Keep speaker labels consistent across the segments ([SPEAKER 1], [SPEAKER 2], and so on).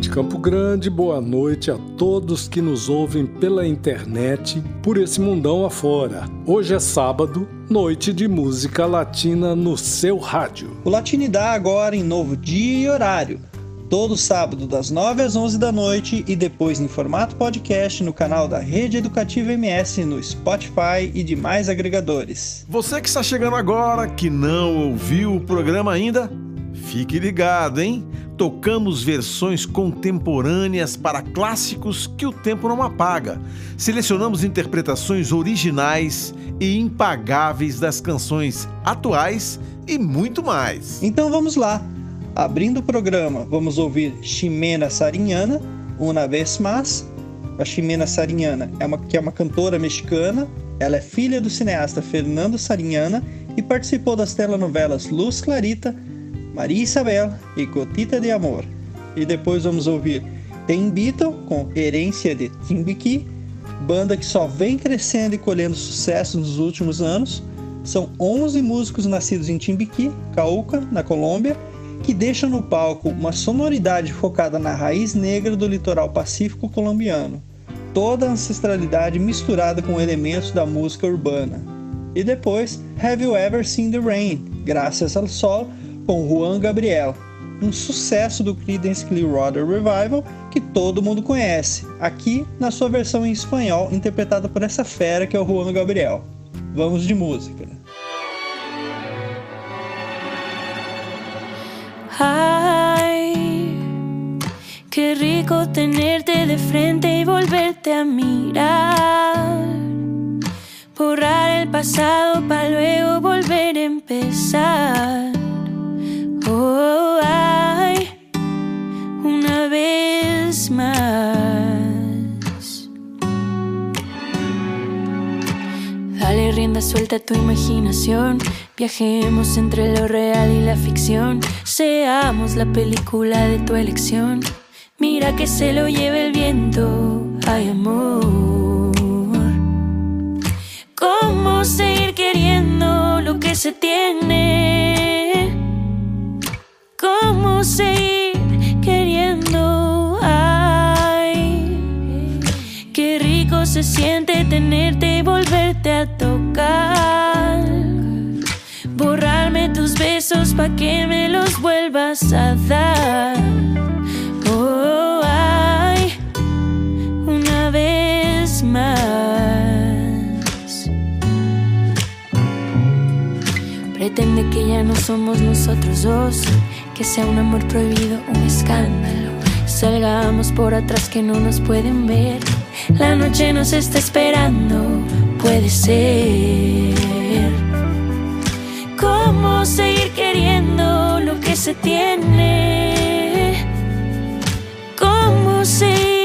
[SPEAKER 1] noite, Campo Grande. Boa noite a todos que nos ouvem pela internet por esse mundão afora. Hoje é sábado, noite de música latina no seu rádio.
[SPEAKER 2] O Latinidade agora em novo dia e horário. Todo sábado das 9 às 11 da noite e depois em formato podcast no canal da Rede Educativa MS no Spotify e demais agregadores.
[SPEAKER 3] Você que está chegando agora, que não ouviu o programa ainda, fique ligado, hein? Tocamos versões contemporâneas para clássicos que o tempo não apaga. Selecionamos interpretações originais e impagáveis das canções atuais e muito mais.
[SPEAKER 2] Então vamos lá. Abrindo o programa, vamos ouvir Ximena Sariñana, Una Vez Más. A Ximena Sariñana é uma, que é uma cantora mexicana. Ela é filha do cineasta Fernando Sariñana e participou das telenovelas Luz Clarita, Maria Isabel e Gotita de Amor. E depois vamos ouvir Tem Beatle com Herência de Timbiqui, banda que só vem crescendo e colhendo sucesso nos últimos anos. São 11 músicos nascidos em Timbiqui, Cauca, na Colômbia, que deixam no palco uma sonoridade focada na raiz negra do litoral pacífico colombiano, toda a ancestralidade misturada com elementos da música urbana. E depois, Have You Ever Seen the Rain, graças ao sol, com Juan Gabriel, um sucesso do Creedence Clearwater Revival que todo mundo conhece, aqui na sua versão em espanhol, interpretada por essa fera que é o Juan Gabriel. Vamos de música.
[SPEAKER 4] Ay, qué rico tenerte de frente y volverte a mirar. Borrar el pasado para luego volver a empezar. Oh, ay, una vez más. Dale rienda suelta a tu imaginación. Viajemos entre lo real y la ficción. Seamos la película de tu elección. Mira que se lo lleve el viento. Ay, amor. ¿Cómo seguir queriendo lo que se tiene? Cómo seguir queriendo. Ay, qué rico se siente tenerte y volverte a tocar. Borrarme tus besos pa' que me los vuelvas a dar. Oh, ay, una vez más. Pretende que ya no somos nosotros dos que sea un amor prohibido, un escándalo. Salgamos por atrás que no nos pueden ver. La noche nos está esperando, puede ser. ¿Cómo seguir queriendo lo que se tiene? ¿Cómo seguir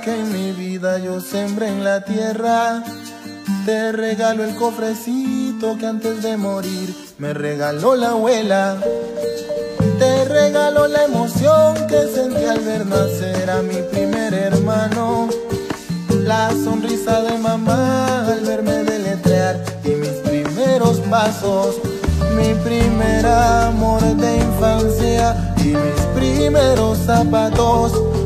[SPEAKER 5] que en mi vida yo sembré en la tierra. Te regalo el cofrecito que antes de morir me regaló la abuela. Te regalo la emoción que sentí al ver nacer a mi primer hermano. La sonrisa de mamá al verme deletrear y mis primeros pasos. Mi primer amor de infancia y mis primeros zapatos.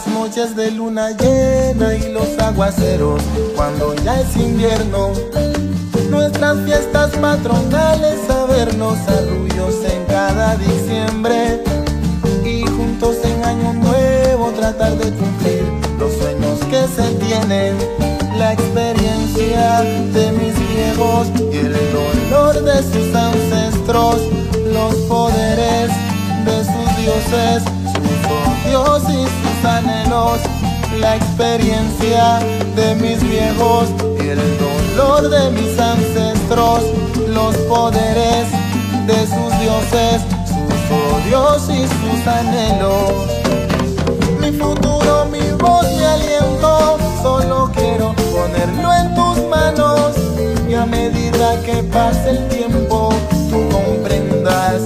[SPEAKER 5] Las noches de luna llena y los aguaceros cuando ya es invierno. Nuestras fiestas patronales, a vernos arrullos en cada diciembre. Y juntos en año nuevo tratar de cumplir los sueños que se tienen. La experiencia de mis viejos y el dolor de sus ancestros. Los poderes de sus dioses, odios y sus anhelos. La experiencia de mis viejos y el dolor de mis ancestros. Los poderes de sus dioses, sus odios y sus anhelos. Mi futuro, mi voz, mi aliento, solo quiero ponerlo en tus manos. Y a medida que pase el tiempo, tú comprendas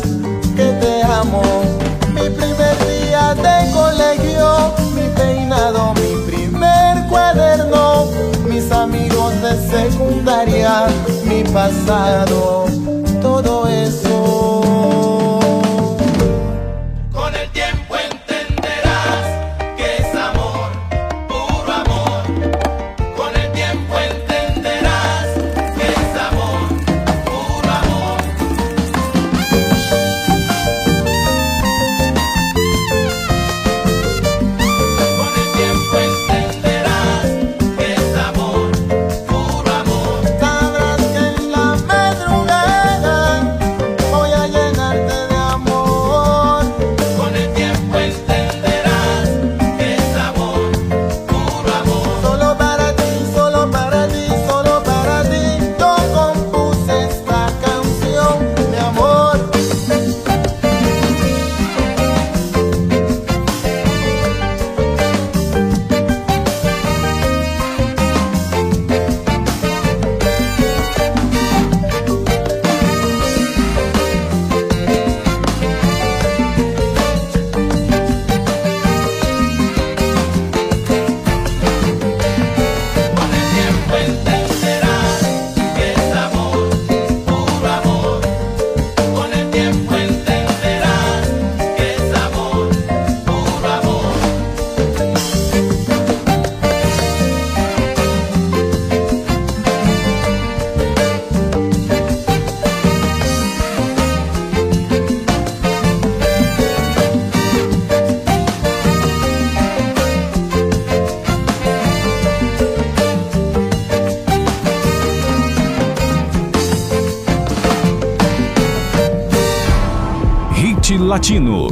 [SPEAKER 5] que te amo. De colegio, mi peinado, mi primer cuaderno, mis amigos de secundaria, mi pasado,
[SPEAKER 6] Latino.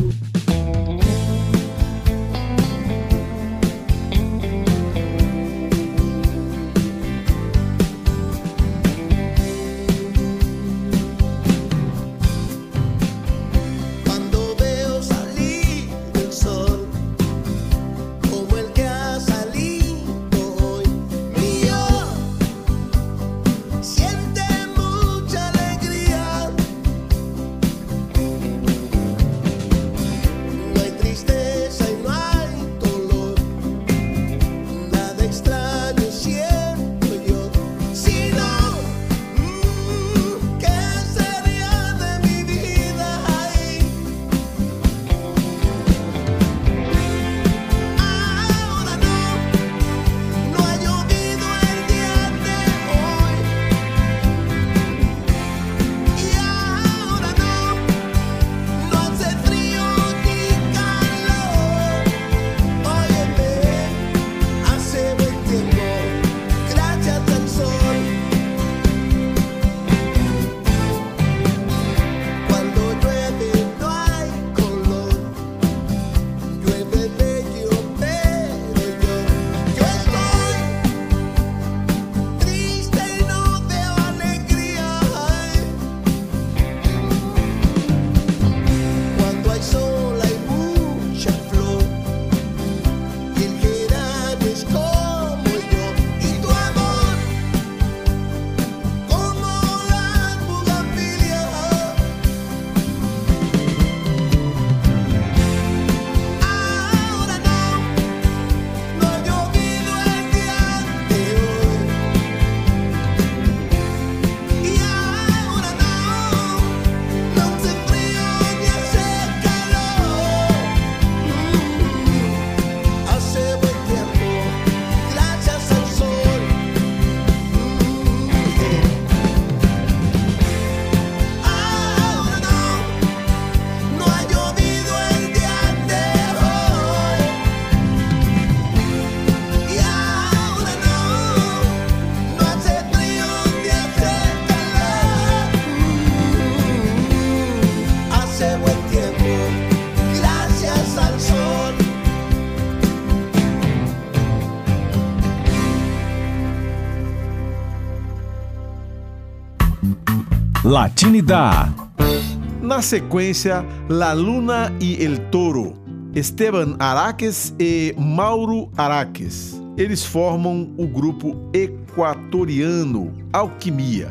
[SPEAKER 3] Na sequência, La Luna e El Toro, Esteban Araques e Mauro Araques. Eles formam o grupo equatoriano Alquimia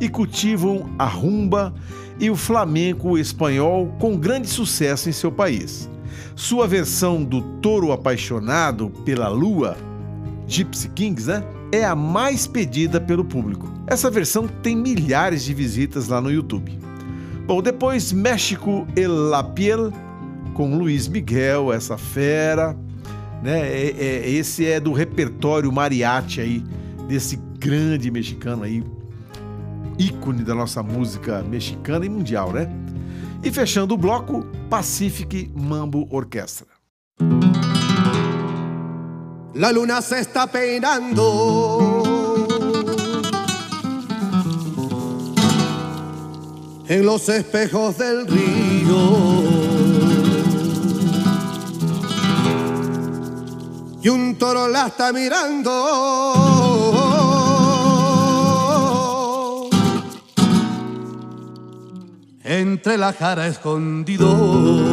[SPEAKER 3] e cultivam a rumba e o flamenco espanhol com grande sucesso em seu país. Sua versão do Toro Apaixonado pela Lua, Gypsy Kings, né? É a mais pedida pelo público. Essa versão tem milhares de visitas lá no YouTube. Bom, depois México El La Piel com Luiz Miguel, essa fera, né? É- é- esse é do repertório mariachi aí desse grande mexicano aí, ícone da nossa música mexicana e mundial, né? E fechando o bloco, Pacific Mambo Orquestra.
[SPEAKER 7] La luna se está peinando en los espejos del río. Y un toro la está mirando entre la cara escondido.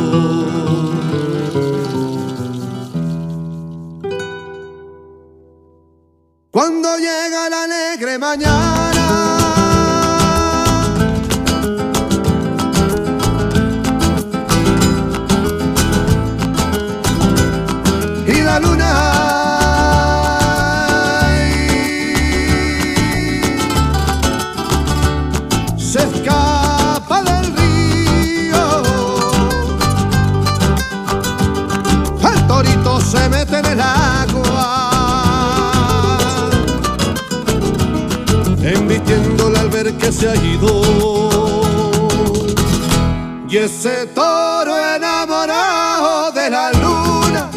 [SPEAKER 7] Cuando llega la alegre mañana. Y la luna. Se escapa del río. El torito se mete en el que se ha ido. Y ese toro enamorado de la luna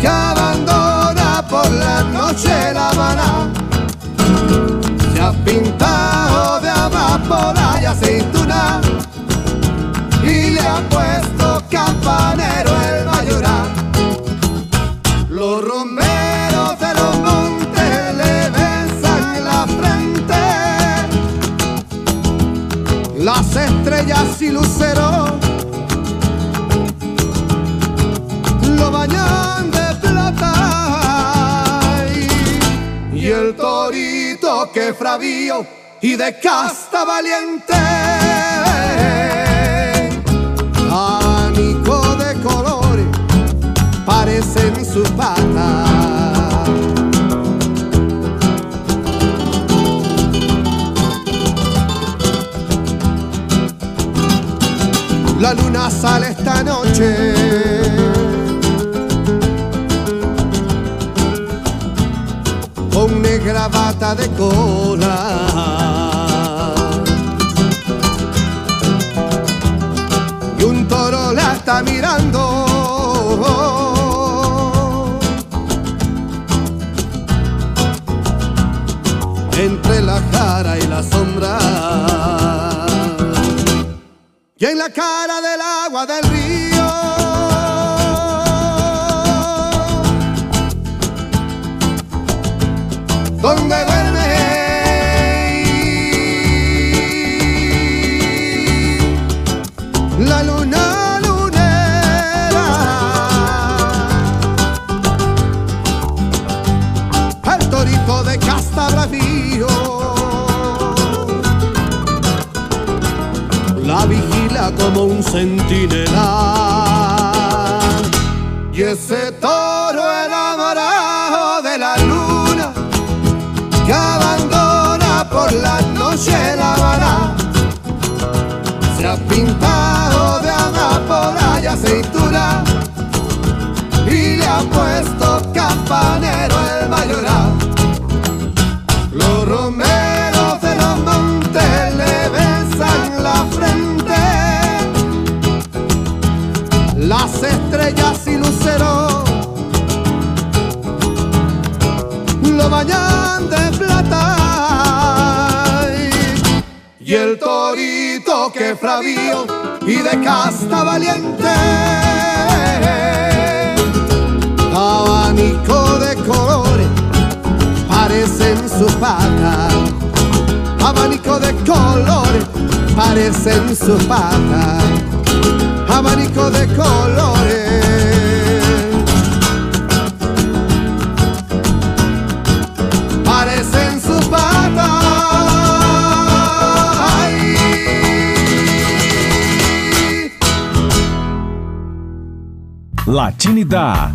[SPEAKER 7] que abandona por la noche la Habana se ha pintado de amapola que fravío y de casta valiente anico de colores parecen sus patas La luna sale esta noche. Negra bata de cola. Y un toro la está mirando. Entre la cara y la sombra. Y en la cara del agua del río como un centinela. Y ese toro enamorado de la luna que abandona por la noche la Habana se ha pintado de amapola y aceituna y le ha puesto campanero estrellas y luceros lo bañan de plata. Y el torito que fravío y de casta valiente. Abanico de colores parecen sus patas abanico de colores, parecen su pata, abanico de colores.
[SPEAKER 8] Latinidad.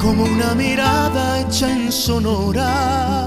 [SPEAKER 9] como una mirada hecha en sonora,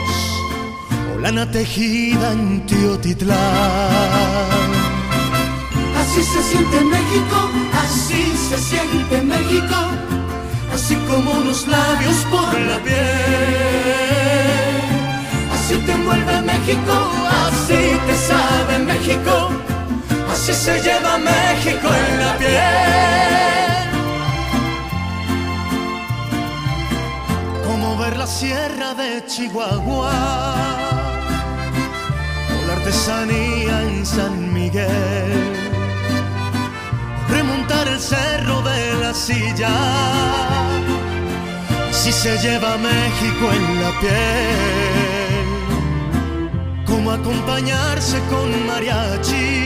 [SPEAKER 9] lana tejida en Teotitlán.
[SPEAKER 10] Así se siente México, así se siente México,
[SPEAKER 9] así como unos labios por la piel.
[SPEAKER 10] así te envuelve México, así te sabe México,
[SPEAKER 9] Así se lleva México en la piel. Como ver la sierra de Chihuahua artesanía en San Miguel. Remontar el cerro de la silla. Así se lleva México en la piel. Como acompañarse con mariachi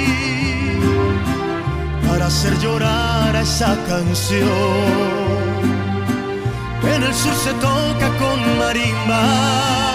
[SPEAKER 9] para hacer llorar a esa canción. En el sur se toca con marimba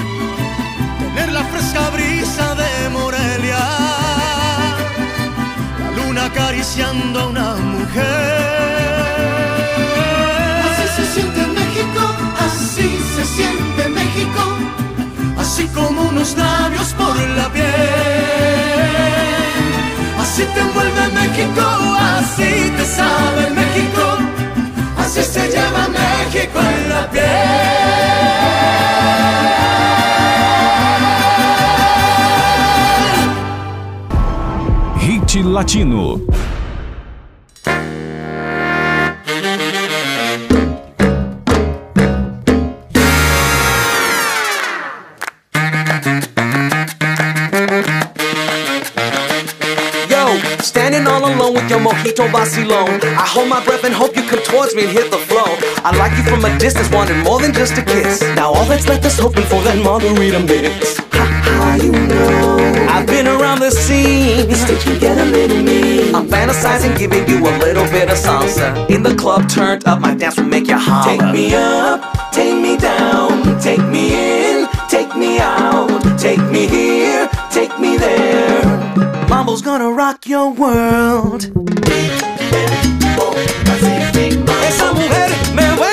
[SPEAKER 9] la fresca brisa de Morelia, la luna acariciando a una mujer.
[SPEAKER 10] así se siente México, así se siente México,
[SPEAKER 9] así como unos labios por la piel.
[SPEAKER 10] así te envuelve México, así te sabe México,
[SPEAKER 9] Así se lleva México en la piel.
[SPEAKER 8] Hit Latino.
[SPEAKER 11] Yo, standing all alone with your mojito vacilón. I hold my breath and hope you come towards me and hit the flow. I like you from a distance, wanted more than just a kiss. Now all that's left is hoping for that margarita mix. Ha, you know. I've been around the scene. Did you get a little me? I'm fantasizing, giving you a little bit of salsa. In the club, turned up, my dance will make you holler. Take me up, take me down, take me in, take me out, take me here, take me there. Mambo's gonna rock your world. Esa mujer me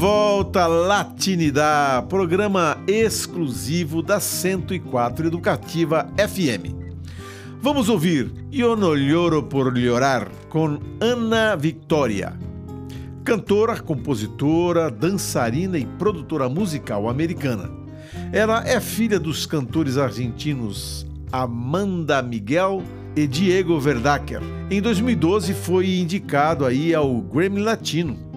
[SPEAKER 3] volta, Latinidad, programa exclusivo da 104 Educativa FM. Vamos ouvir Yo no lloro por llorar com Ana Victoria, cantora, compositora, dançarina e produtora musical americana. Ela é filha dos cantores argentinos Amanda Miguel e Diego Verdacker. Em 2012 foi indicado aí ao Grammy Latino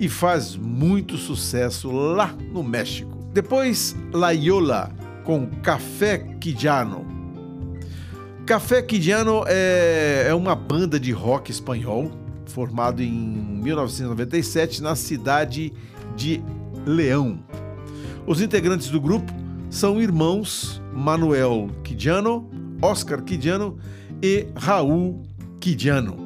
[SPEAKER 3] e faz muito sucesso lá no México. Depois, La Yola com Café Quijano. Café Quijano é, é uma banda de rock espanhol formado em 1997 na cidade de Leão. Os integrantes do grupo são irmãos Manuel Quijano, Oscar Quijano e Raul Quijano.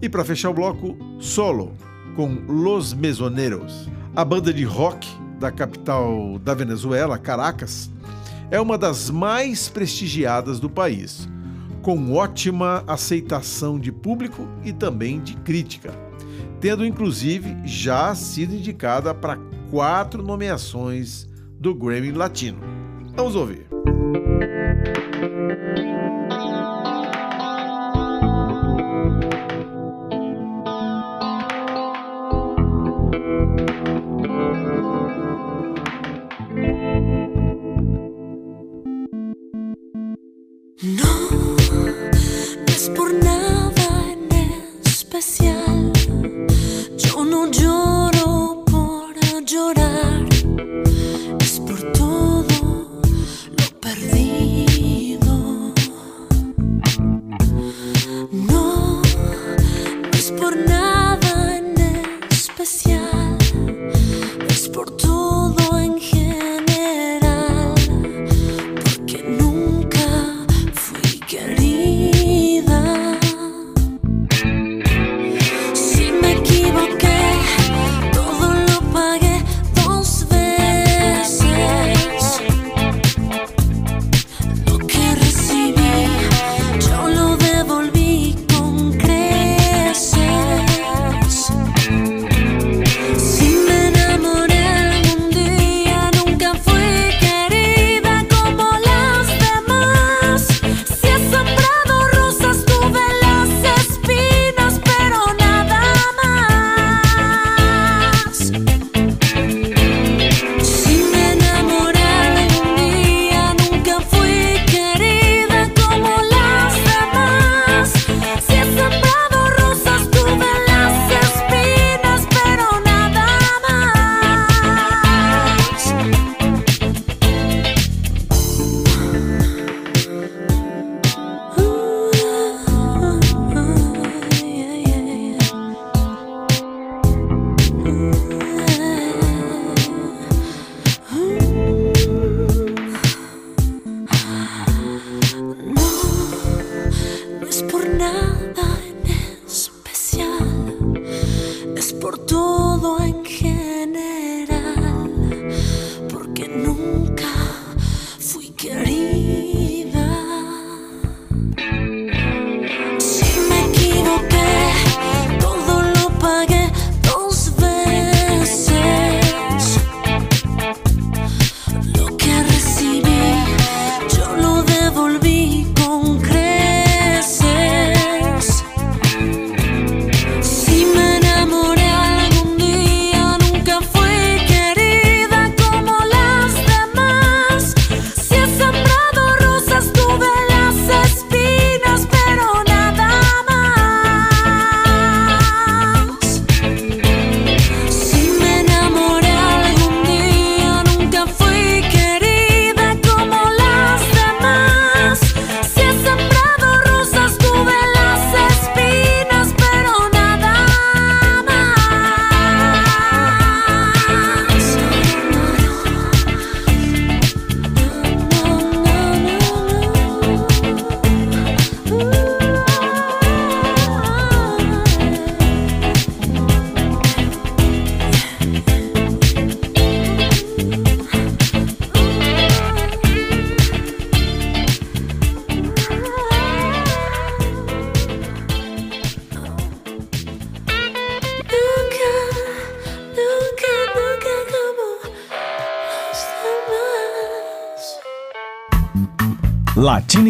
[SPEAKER 3] E para fechar o bloco, solo com Los Mesoneros. A banda de rock da capital da Venezuela, Caracas, é uma das mais prestigiadas do país, com ótima aceitação de público e também de crítica, tendo inclusive já sido indicada para quatro nomeações do Grammy Latino. Vamos ouvir.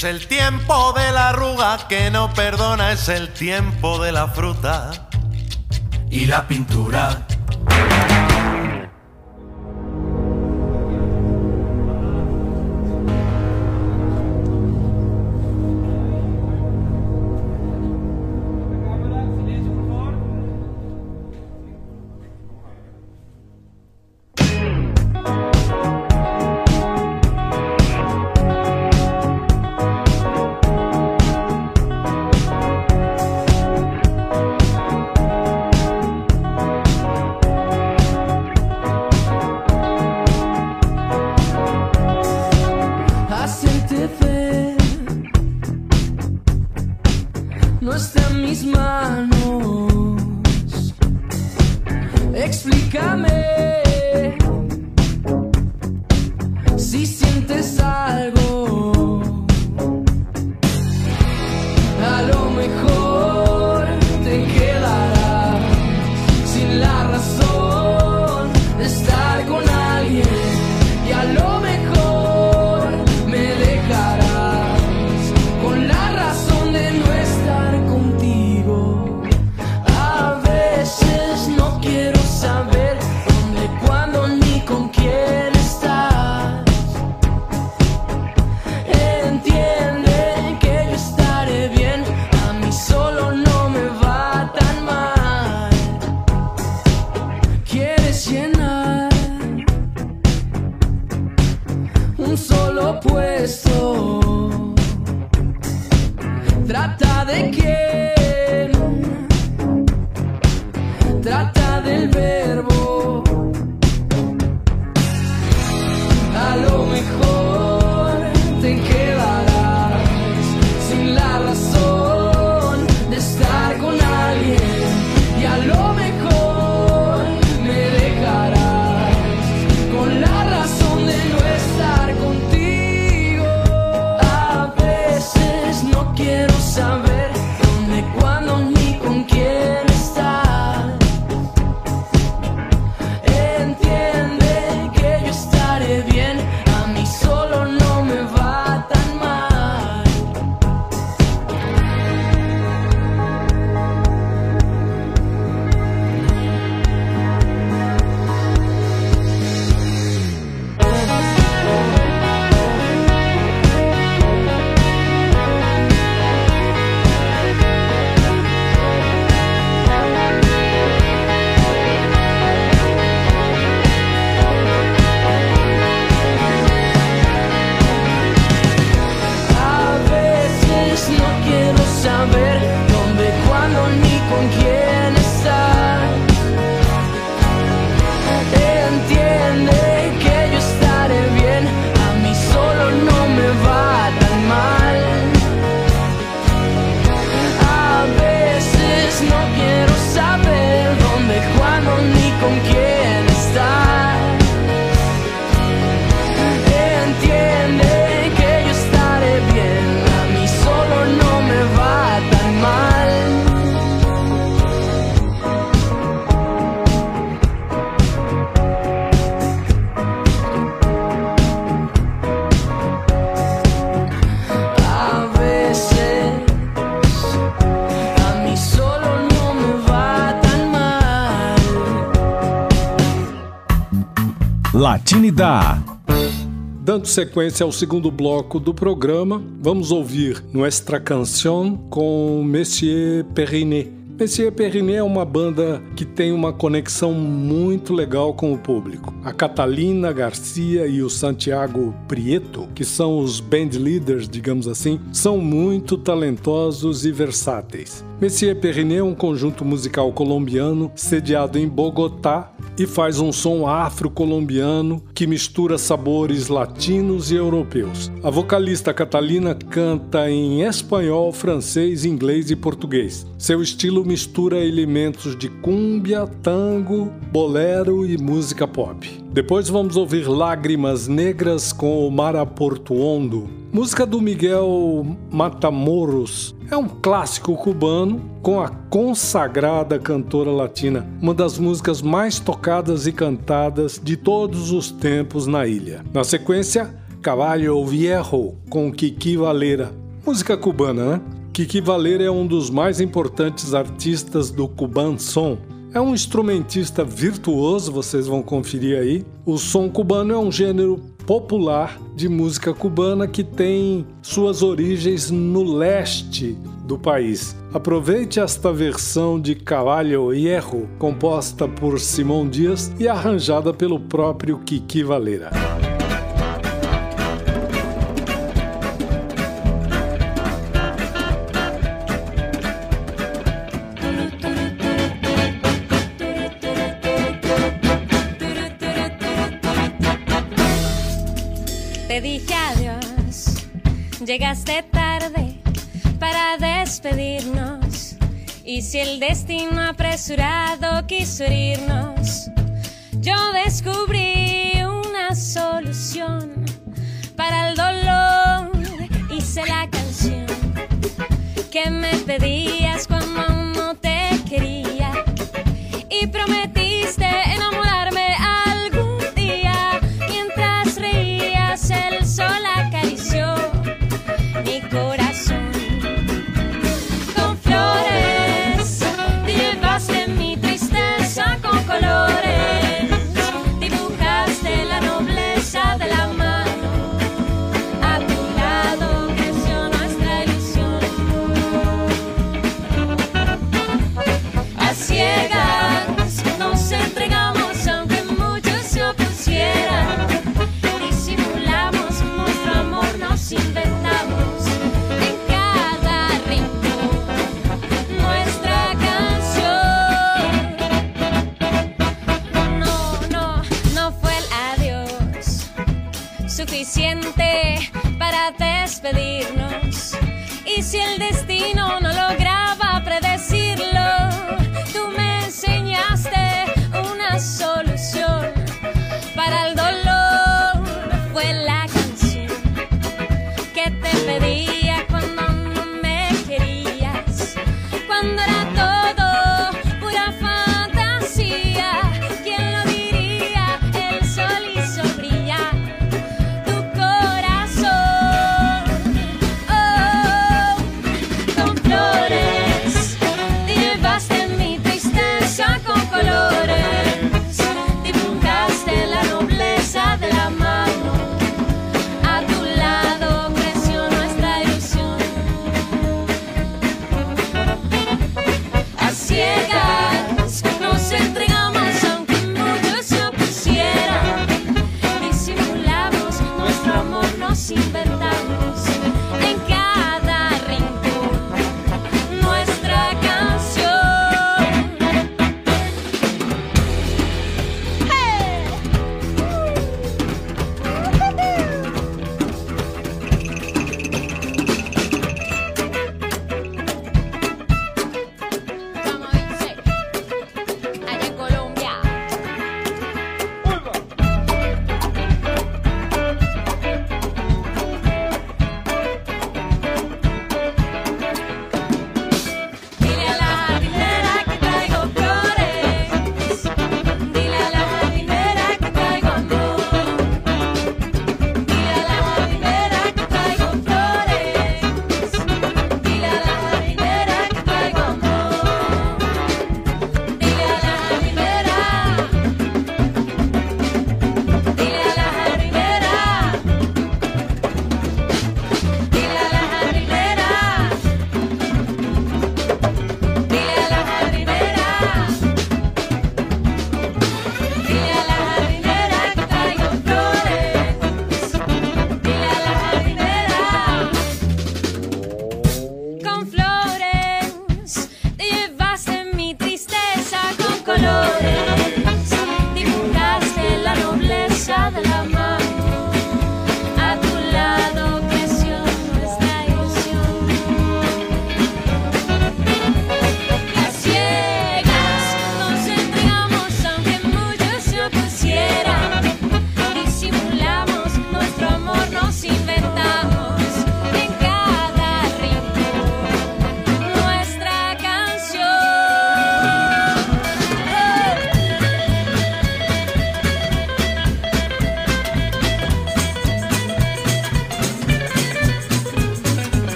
[SPEAKER 12] Es el tiempo de la arruga que no perdona, es el tiempo de la fruta. Y la pintura.
[SPEAKER 6] Latinidad.
[SPEAKER 1] Dando sequência ao segundo bloco do programa, vamos ouvir Nuestra Canción com Monsieur Perrinet. Monsieur Perrinet é uma banda que tem uma conexão muito legal com o público. A Catalina Garcia e o Santiago Prieto, que são os band leaders, digamos assim, são muito talentosos e versáteis. Monsieur Perrinet é um conjunto musical colombiano sediado em Bogotá e faz um som afro-colombiano que mistura sabores latinos e europeus. A vocalista Catalina canta em espanhol, francês, inglês e português. Seu estilo mistura elementos de cúmbia, tango, bolero e música pop. Depois vamos ouvir Lágrimas Negras com o Mara Portuondo, música do Miguel Matamoros. É um clássico cubano com a consagrada cantora latina, uma das músicas mais tocadas e cantadas de todos os tempos na ilha. Na sequência, Caballo Viejo com Kiki Valera, música cubana, né? Kiki Valera é um dos mais importantes artistas do Cuban Som. É um instrumentista virtuoso, vocês vão conferir aí. O som cubano é um gênero popular de música cubana que tem suas origens no leste do país. Aproveite esta versão de Caballo Hierro, composta por Simão Dias e arranjada pelo próprio Kiki Valera.
[SPEAKER 13] Llegaste tarde para despedirnos. Y si el destino apresurado quiso herirnos, yo descubrí una solución para el dolor. Hice la canción que me pedías cuando no te quería. Y prometiste enamorarme para despedirnos. Y si el destino no lograba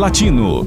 [SPEAKER 6] Latino.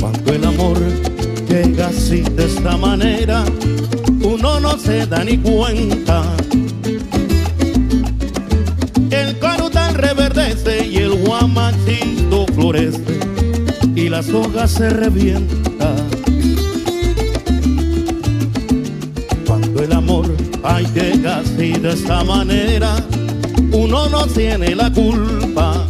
[SPEAKER 14] Cuando el amor llega así de esta manera, uno no se da ni cuenta. la soga se revienta. Cuando el amor hay llega así de esta manera, uno no tiene la culpa.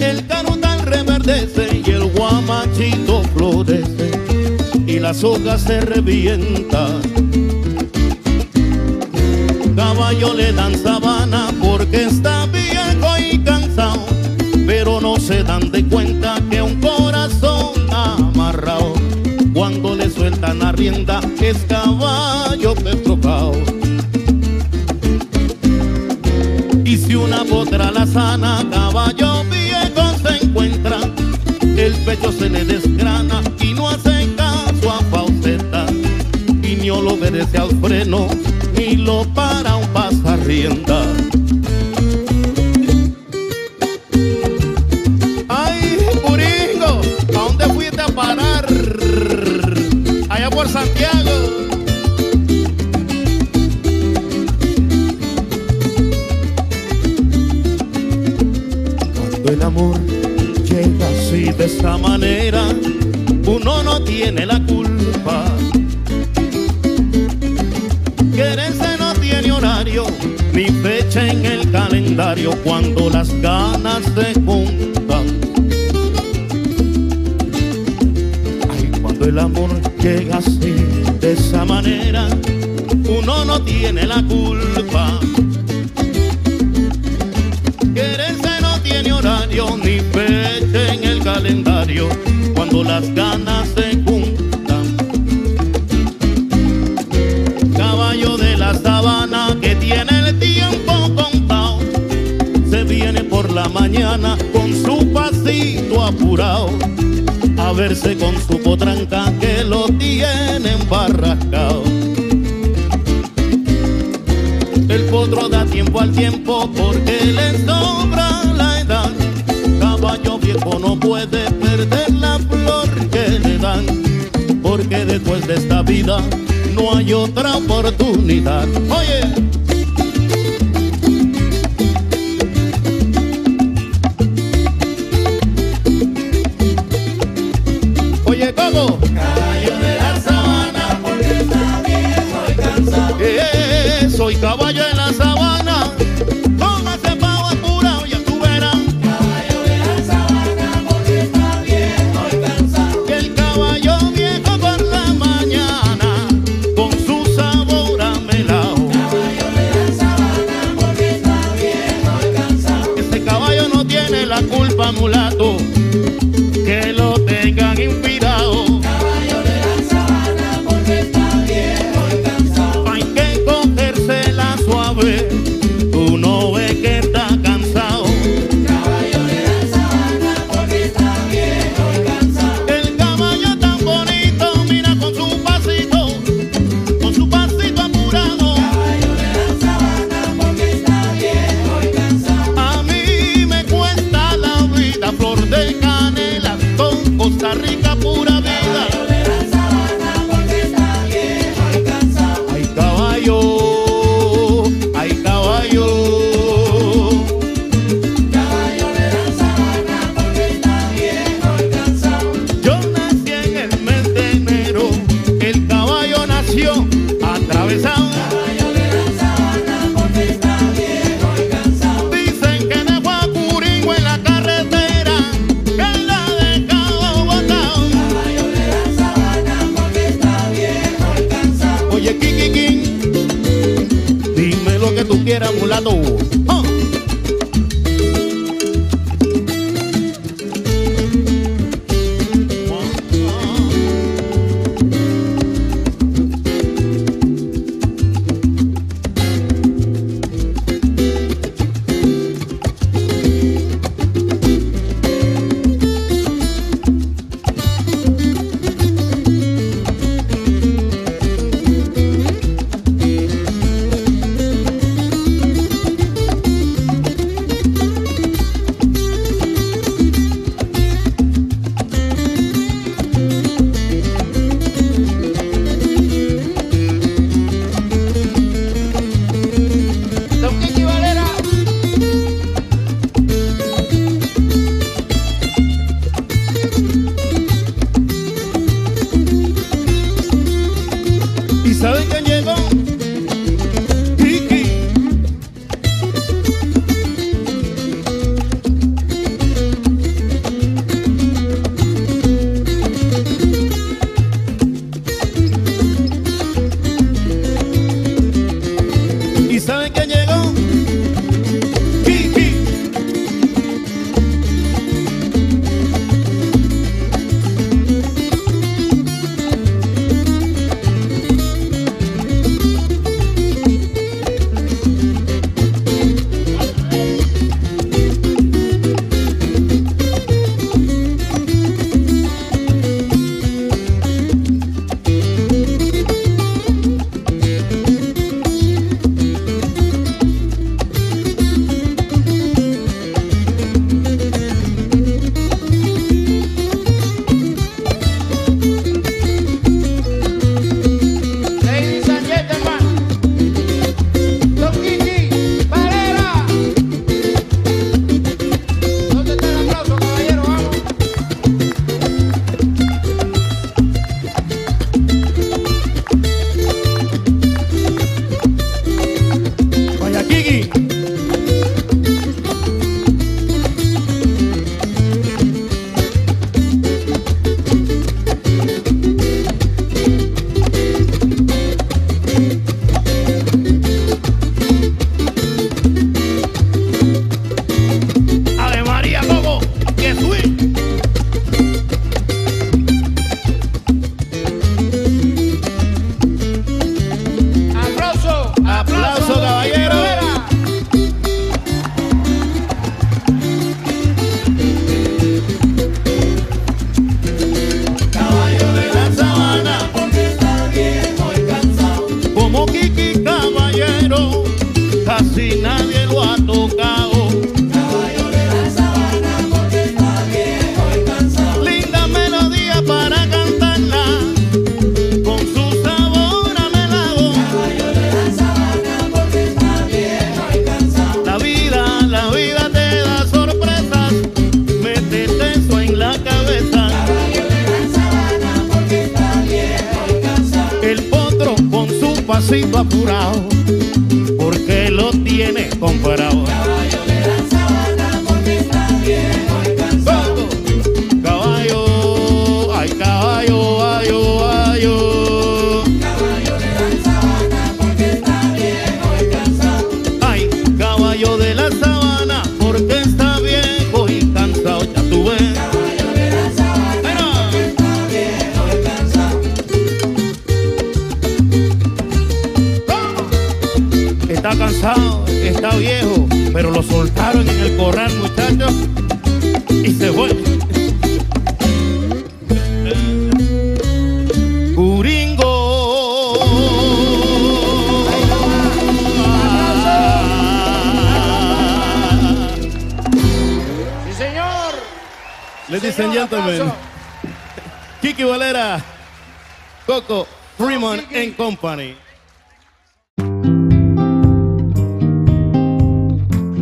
[SPEAKER 14] El canutal reverdece y el guamachito florece y la soga se revienta. Caballo le dan sabana porque está se dan de cuenta que un corazón amarrado, cuando le sueltan la rienda, es caballo petrocao. Y si una potra la sana, caballo viejo se encuentra, el pecho se le desgrana y no hace caso a Fausteta. Y ni lo obedece al freno, ni lo para un pasarrienda. tiene la culpa. Quererse no tiene horario, ni fecha en el calendario cuando las ganas se juntan. Ay, cuando el amor llega así, de esa manera, uno no tiene la culpa. Quererse no tiene horario, ni fecha en el calendario cuando las ganas se mañana con su pasito apurado a verse con su potranca que lo tiene embarrascado. El potro da tiempo al tiempo porque le sobra la edad. Caballo viejo no puede perder la flor que le dan, porque después de esta vida no hay otra oportunidad. Oye.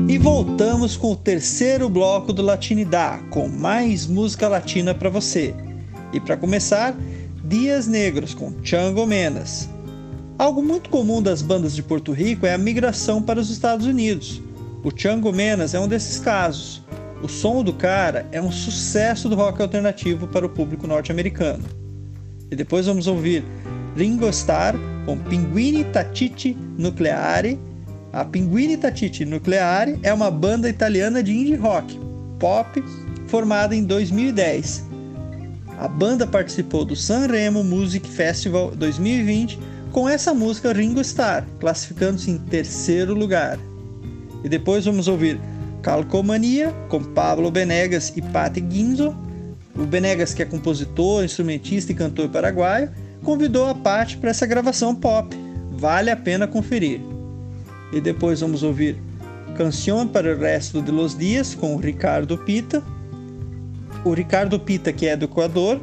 [SPEAKER 2] E voltamos com o terceiro bloco do Latinidá, com mais música latina para você. E para começar, Dias Negros com Chango Menas. Algo muito comum das bandas de Porto Rico é a migração para os Estados Unidos. O Chango Menas é um desses casos. O som do cara é um sucesso do rock alternativo para o público norte-americano. E depois vamos ouvir Ringo Starr com Pinguini Tatiti Nucleare. A Pinguini Tatiti Nucleare é uma banda italiana de indie rock, pop, formada em 2010. A banda participou do Sanremo Music Festival 2020 com essa música Ringo Starr, classificando-se em terceiro lugar. E depois vamos ouvir Calcomania com Pablo Benegas e Pati Guinzo. O Benegas, que é compositor, instrumentista e cantor paraguaio, convidou a Pati para essa gravação pop. Vale a pena conferir. E depois vamos ouvir Canção para o Resto de los Dias com o Ricardo Pita. O Ricardo Pita, que é do Equador,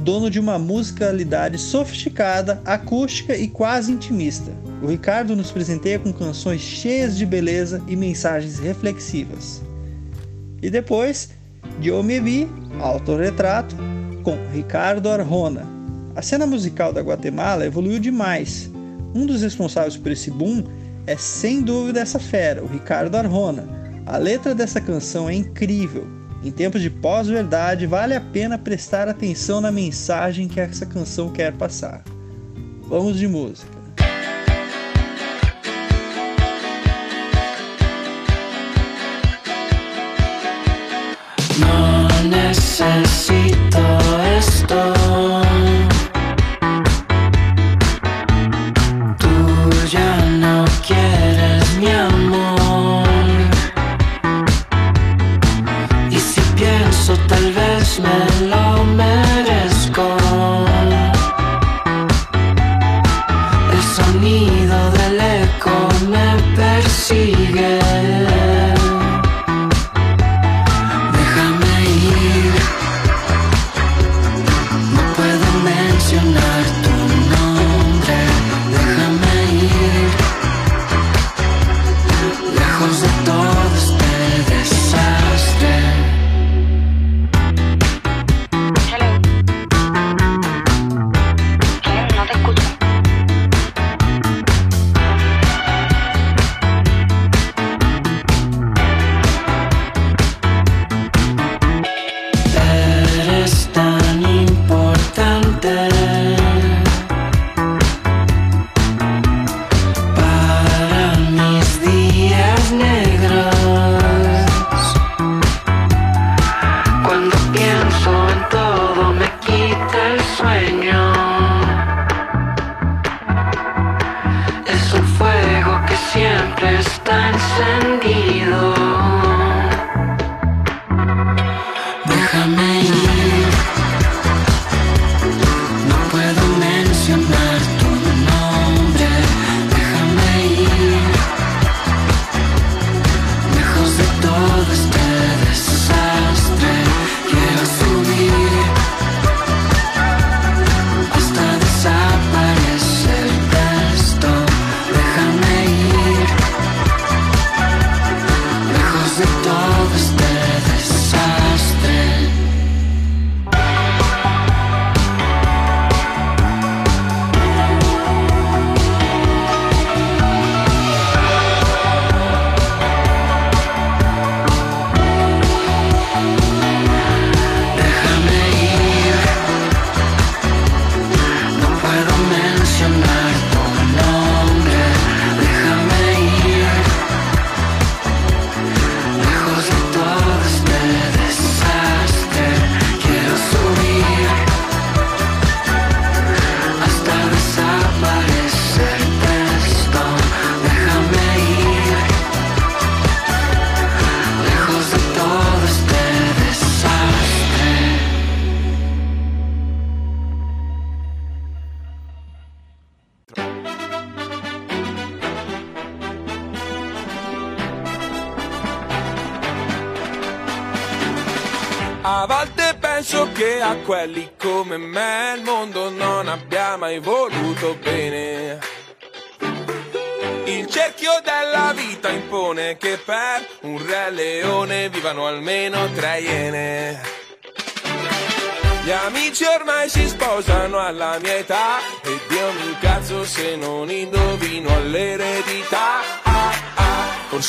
[SPEAKER 2] dono de uma musicalidade sofisticada, acústica e quase intimista. O Ricardo nos presenteia com canções cheias de beleza e mensagens reflexivas. E depois, Vi, autorretrato, com Ricardo Arjona. A cena musical da Guatemala evoluiu demais. Um dos responsáveis por esse boom é sem dúvida essa fera, o Ricardo Arjona. A letra dessa canção é incrível. Em tempos de pós-verdade, vale a pena prestar atenção na mensagem que essa canção quer passar. Vamos de música.
[SPEAKER 15] Necesito esto.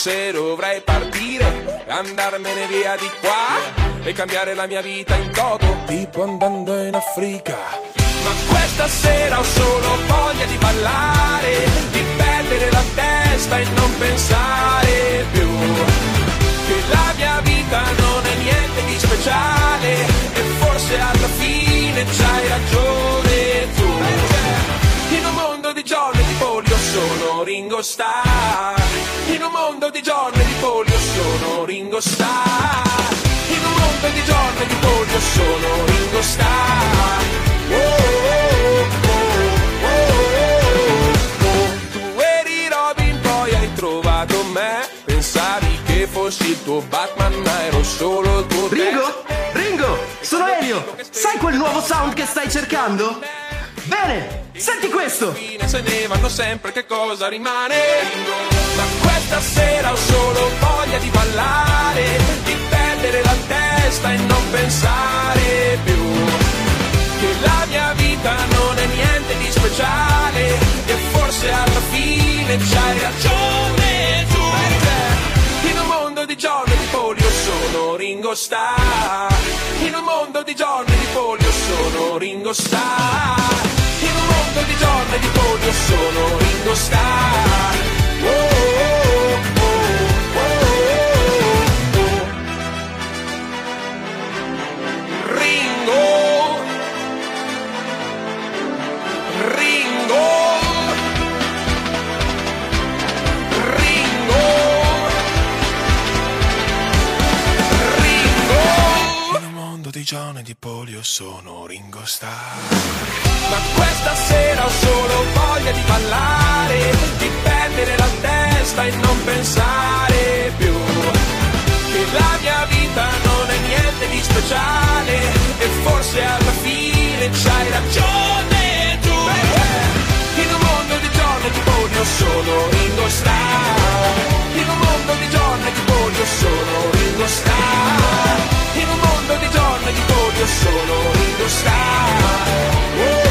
[SPEAKER 16] Forse dovrei partire, andarmene via di qua E cambiare la mia vita in toto, tipo andando in Africa. Ma questa sera ho solo voglia di ballare Di perdere la testa e non pensare più. Che la mia vita non è niente di speciale E forse alla fine c'hai ragione tu. In un mondo di giorni di polio sono Ringo Starr In un mondo di giorni di polio sono Ringo Starr In un mondo di giorni di polio sono Ringo Starr Oh, oh, oh. Tu eri Robin, poi hai trovato me Pensavi che fossi il tuo Batman, ma ero solo il tuo
[SPEAKER 11] Ringo? Ringo! Sono Elio! Sai quel nuovo sound che stai cercando? Bene! Senti questo!
[SPEAKER 16] se ne vanno sempre che cosa rimane Ma questa sera ho solo voglia di ballare Di perdere la testa e non pensare più. Che la mia vita non è niente di speciale E forse alla fine c'hai ragione tu. In un mondo di giorni di polio sono Ringo Starr. In un mondo di giorni di polio sono Ringo Starr. In un mondo di giorni di polio sono Ringo Starr prigione di polio sono Ringo Starr. Ma questa sera ho solo voglia di ballare, di bere perdere la testa e non pensare più. Che la mia vita non è niente di speciale e forse alla fine c'hai ragione tu. In un mondo di giorni di polio sono Ringo. In un mondo di giorni di polio sono Ringo. In un mondo di giorni di polio sono Ringo Starr. Oh, oh,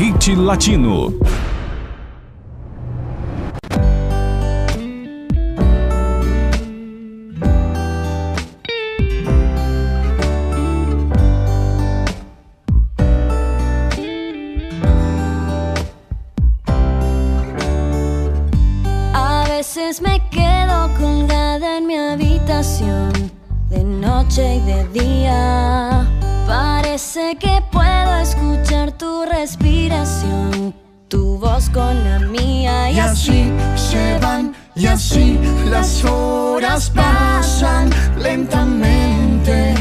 [SPEAKER 8] Hit Latino.
[SPEAKER 17] A veces me quedo colgada en mi habitación, de noche y de día. Parece que puedo escuchar tu respiración, tu voz con la mía.
[SPEAKER 10] Y así se van, y así las horas pasan lentamente.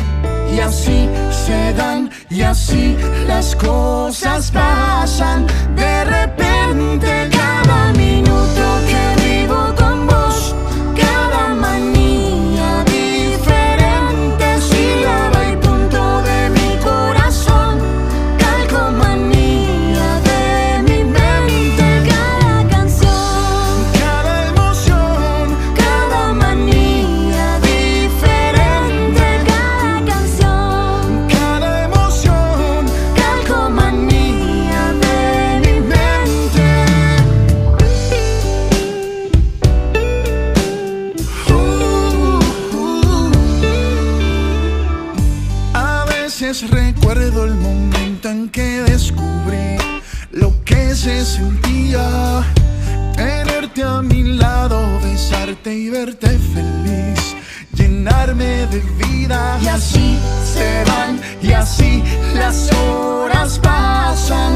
[SPEAKER 10] Y así se dan, y así las cosas pasan. De repente, y verte feliz. Llenarme de vida. Y así se van, y así las horas pasan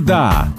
[SPEAKER 18] «Среда»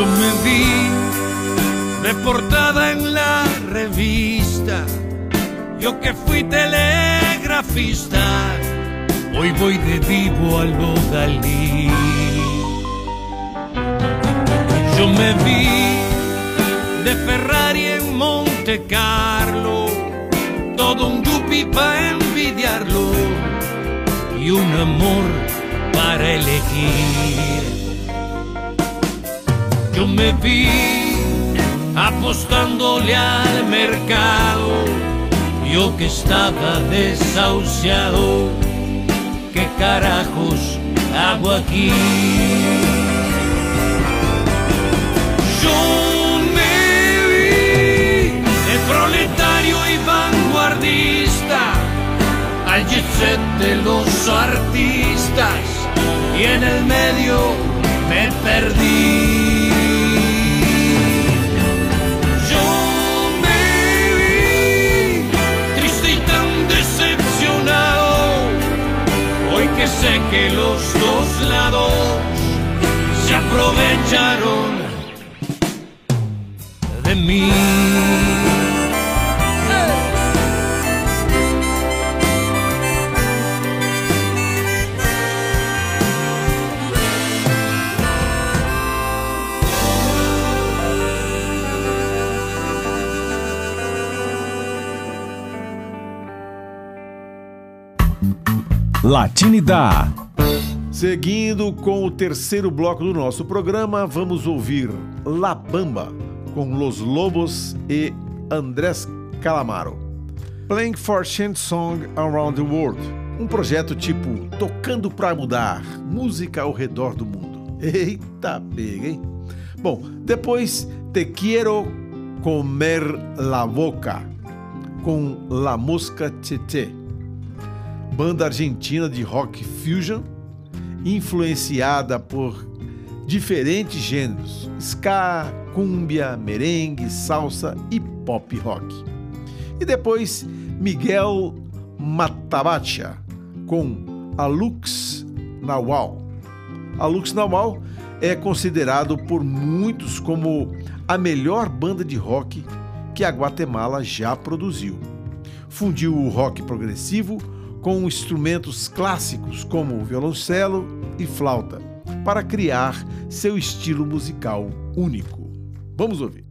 [SPEAKER 18] Yo me
[SPEAKER 19] vi
[SPEAKER 18] de portada en la revista, yo que fui telegrafista, hoy voy de vivo al Dalí. Yo me vi de Ferrari en Monte Carlo, todo un yuppie para envidiarlo y un amor para elegir. Yo me vi apostándole al mercado, yo que estaba desahuciado, ¿qué carajos hago aquí? Yo me vi de proletario y vanguardista, al jet de los artistas, y en el medio me perdí. Sé que los dos lados se aprovecharon de mí.
[SPEAKER 6] Latinidade.
[SPEAKER 3] Seguindo com o terceiro bloco do nosso programa, vamos ouvir La Bamba com Los Lobos e Andrés Calamaro. Playing for Chant Song Around the World. Um projeto tipo Tocando pra Mudar, música ao redor do mundo. Eita pega, hein? Bom, depois Te Quiero Comer la Boca com La Mosca Tete banda argentina de rock fusion, influenciada por diferentes gêneros: ska, cumbia, merengue, salsa e pop rock. E depois Miguel Matabacha com Alux Nawal. Alux Nawal é considerado por muitos como a melhor banda de rock que a Guatemala já produziu. Fundiu o rock progressivo com instrumentos clássicos como violoncelo e flauta, para criar seu estilo musical único. Vamos ouvir.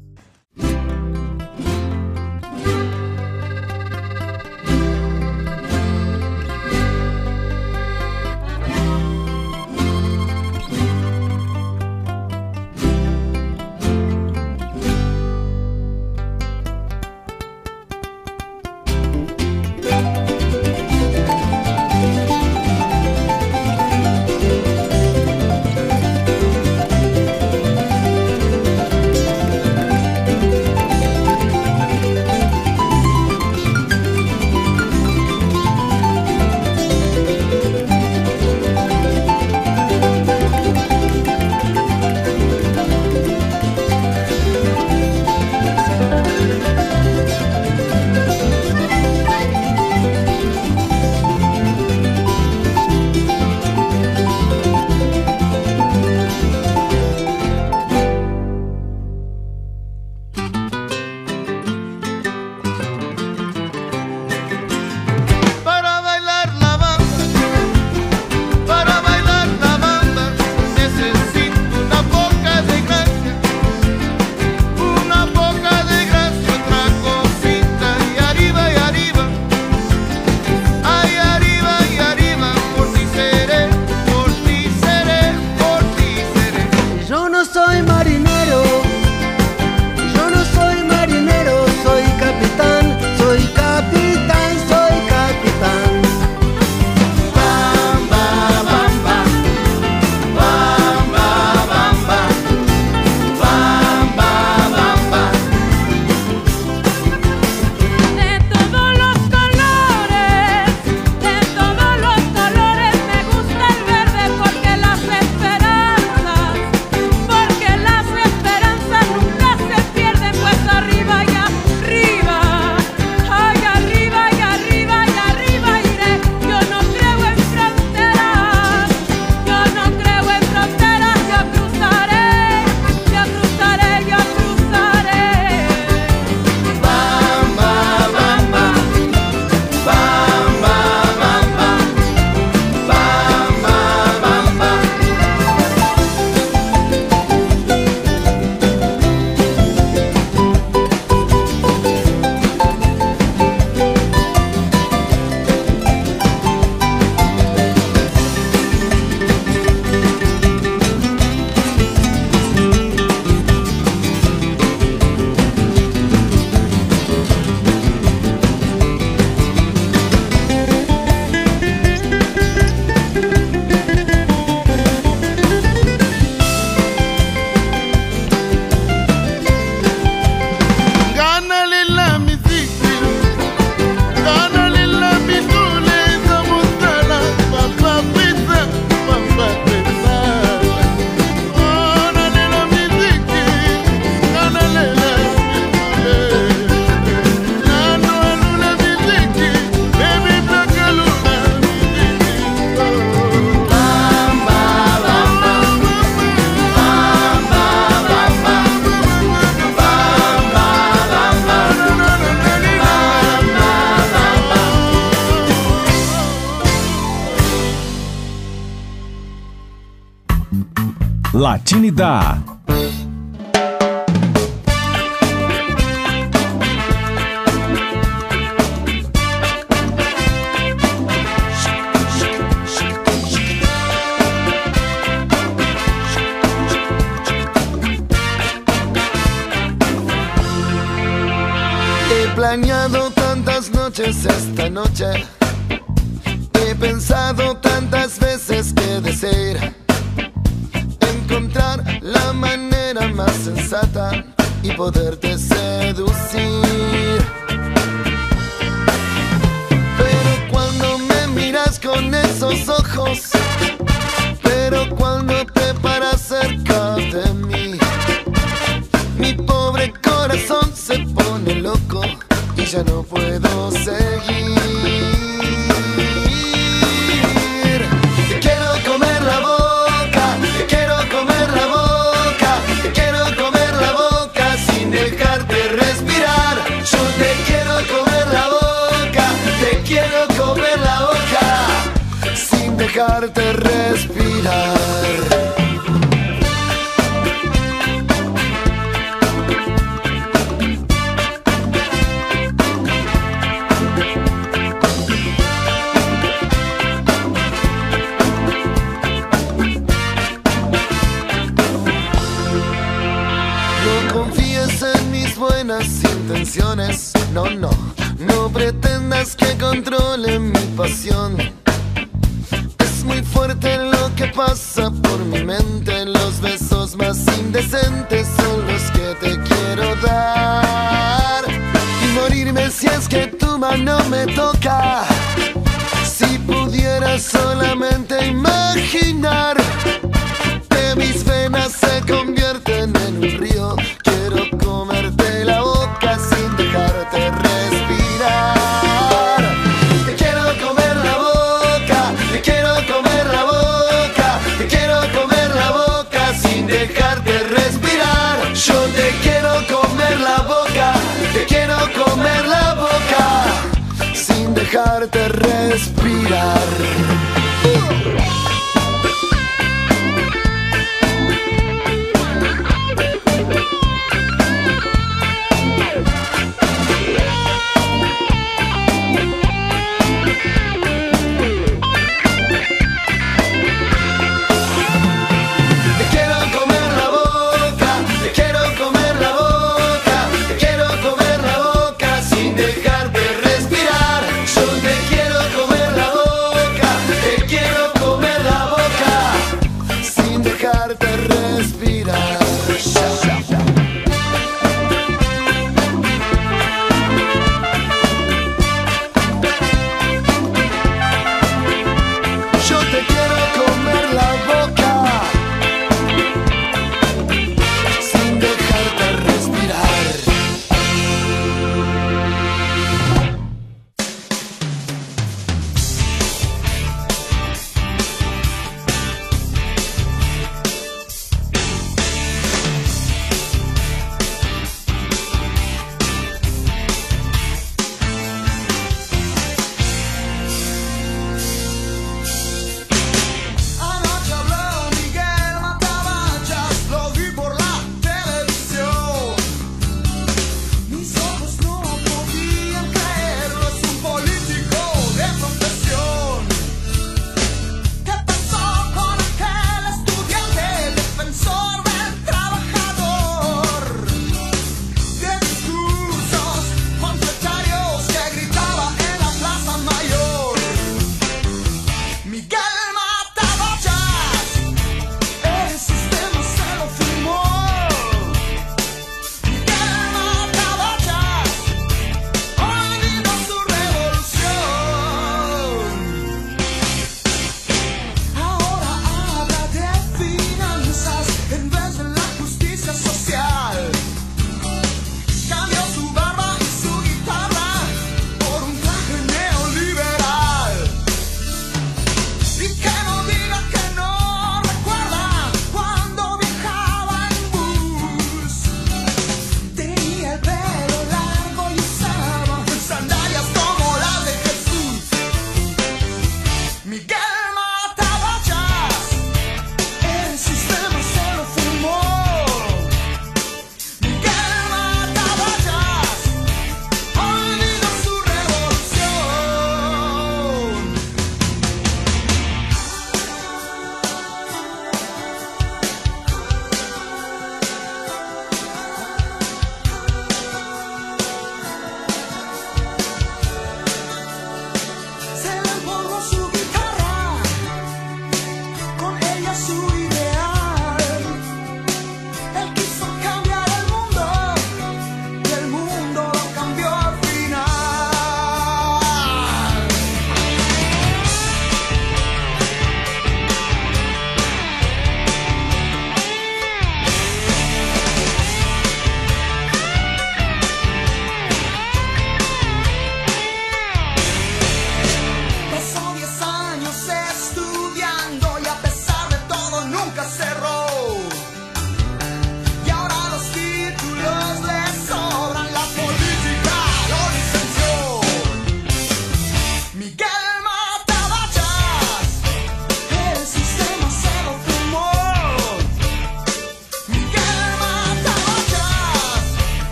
[SPEAKER 20] Radar.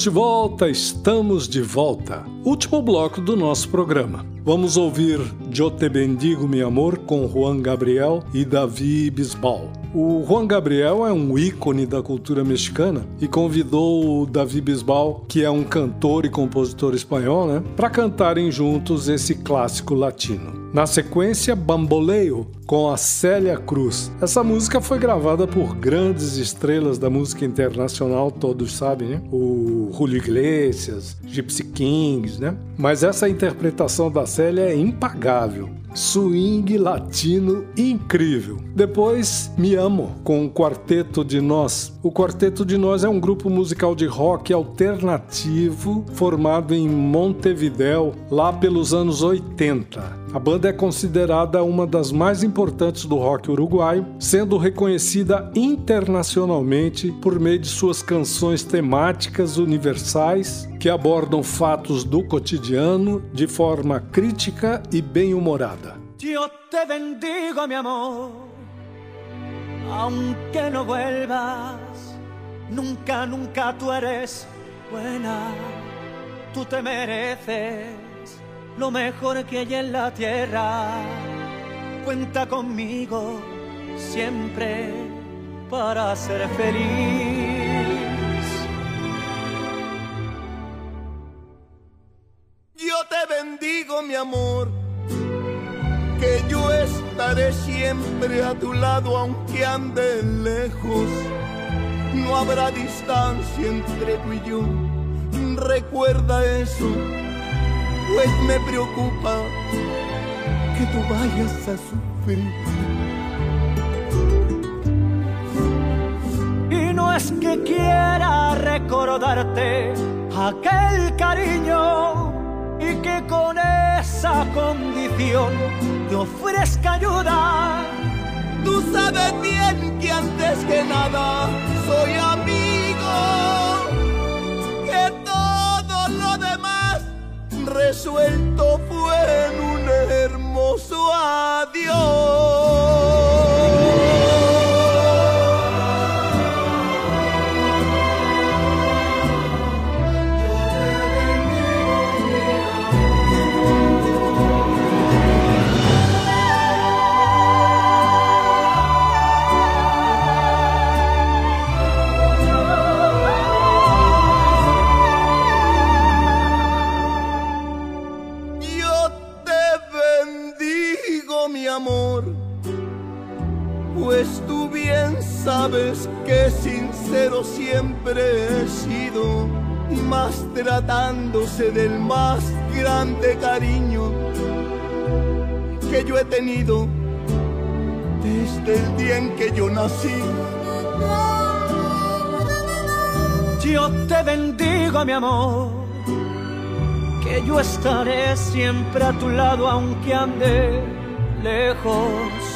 [SPEAKER 1] Estamos de volta, estamos de volta. Último bloco do nosso programa. Vamos ouvir Yo Te Bendigo, Mi Amor com Juan Gabriel e Davi Bisbal. O Juan Gabriel é um ícone da cultura mexicana e convidou o Davi Bisbal, que é um cantor e compositor espanhol, né, para cantarem juntos esse clássico latino. Na sequência, Bamboleio com a Célia Cruz. Essa música foi gravada por grandes estrelas da música internacional, todos sabem, né? O Julio Iglesias, Gypsy Kings, né? Mas essa interpretação da Célia é impagável. Swing latino incrível. Depois, Me Amo, com o Quarteto de Nós. O Quarteto de Nós é um grupo musical de rock alternativo formado em Montevidéu, lá pelos anos 80. A banda é considerada uma das mais importantes do rock uruguaio, sendo reconhecida internacionalmente por meio de suas canções temáticas universais que abordam fatos do cotidiano de forma crítica e bem-humorada.
[SPEAKER 21] Te bendigo, mi amor, aunque no vuelvas, nunca, nunca eres buena, tú te mereces lo mejor que hay en la tierra. Cuenta conmigo siempre para ser feliz.
[SPEAKER 22] Yo te bendigo, mi amor, que yo estaré siempre a tu lado aunque ande lejos. No habrá distancia entre tú y yo. Recuerda eso, pues me preocupa que tú vayas a sufrir.
[SPEAKER 21] Y no es que quiera recordarte aquel cariño y que con esa condición te ofrezca ayuda.
[SPEAKER 22] Tú sabes bien que antes que nada soy amigo, resuelto fue en un hermoso adiós. Sabes que sincero siempre he sido, más tratándose del más grande cariño que yo he tenido desde el día en que yo nací.
[SPEAKER 21] Yo te bendigo, mi amor, que yo estaré siempre a tu lado aunque ande lejos.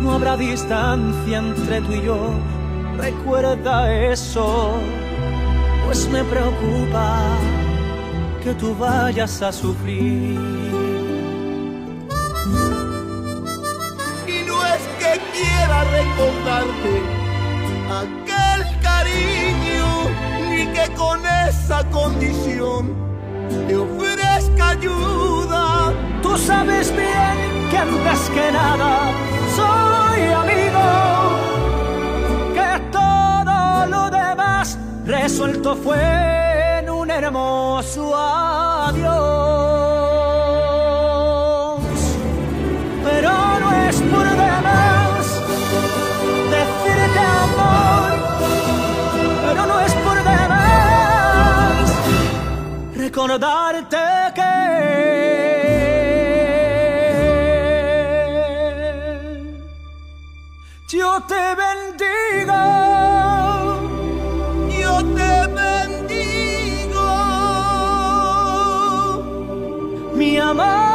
[SPEAKER 21] No habrá distancia entre tú y yo, recuerda eso, pues me preocupa que tú vayas a sufrir.
[SPEAKER 22] Y no es que quiera recordarte aquel cariño, ni que con esa condición te ofrezca ayuda.
[SPEAKER 21] Tú sabes bien que antes que nada soy amigo, que todo lo demás resuelto fue en un hermoso adiós. Pero no es por demás decirte amor, pero no es por demás recordarte yo te bendigo.
[SPEAKER 22] Yo te bendigo.
[SPEAKER 21] Mi amor.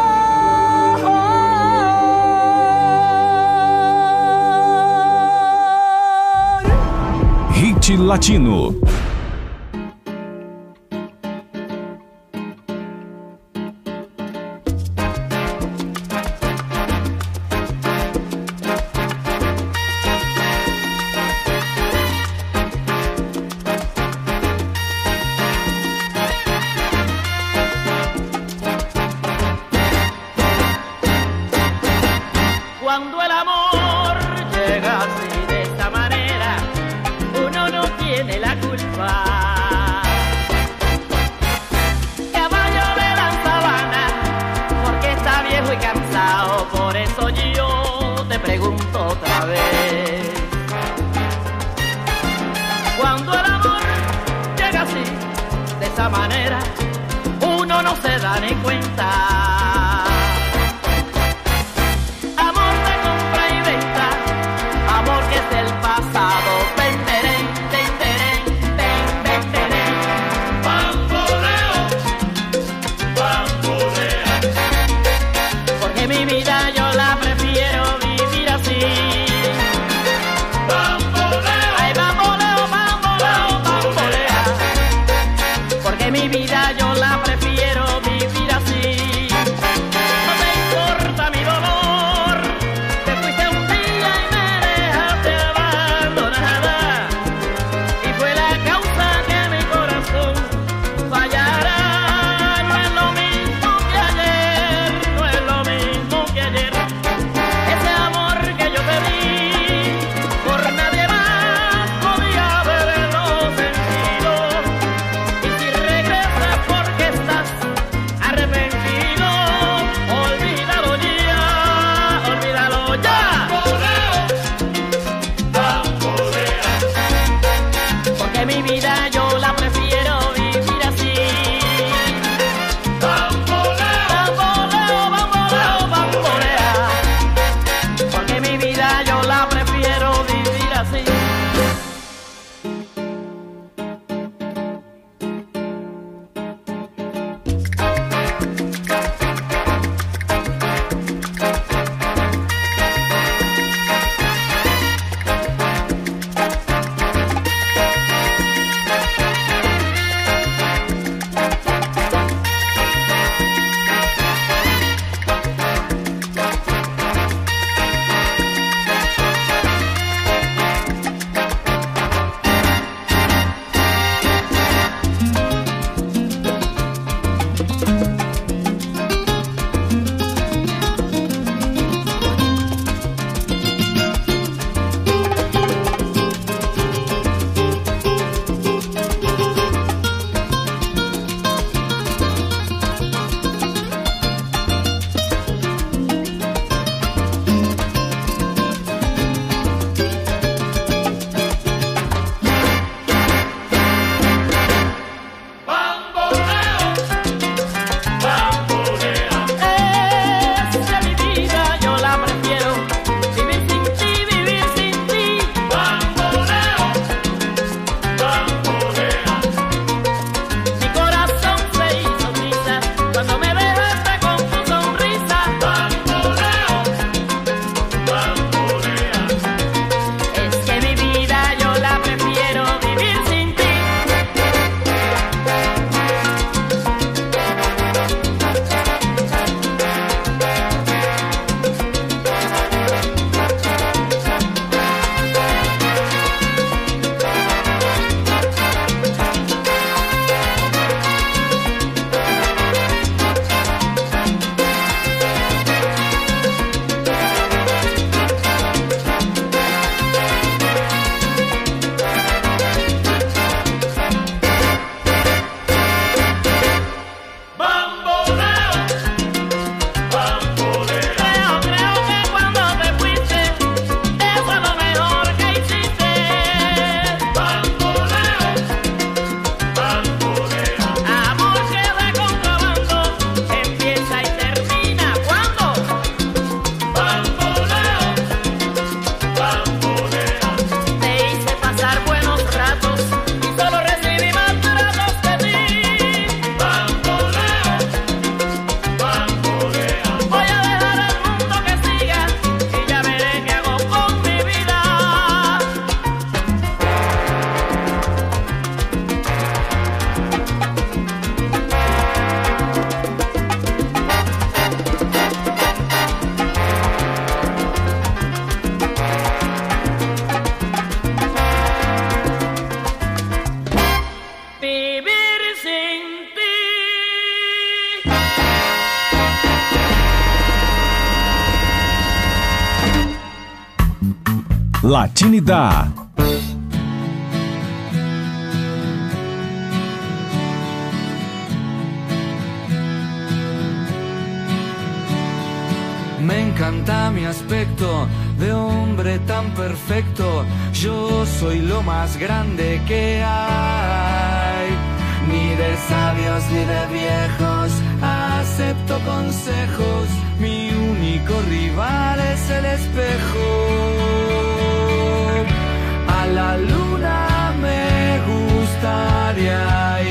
[SPEAKER 8] Hit Latino.
[SPEAKER 23] esta manera uno no se da ni cuenta. Me
[SPEAKER 24] encanta mi aspecto de hombre tan perfecto. Yo soy lo más grande que hay. Ni de sabios ni de viejos acepto consejos. Mi único rival es el espejo la luna me gustaría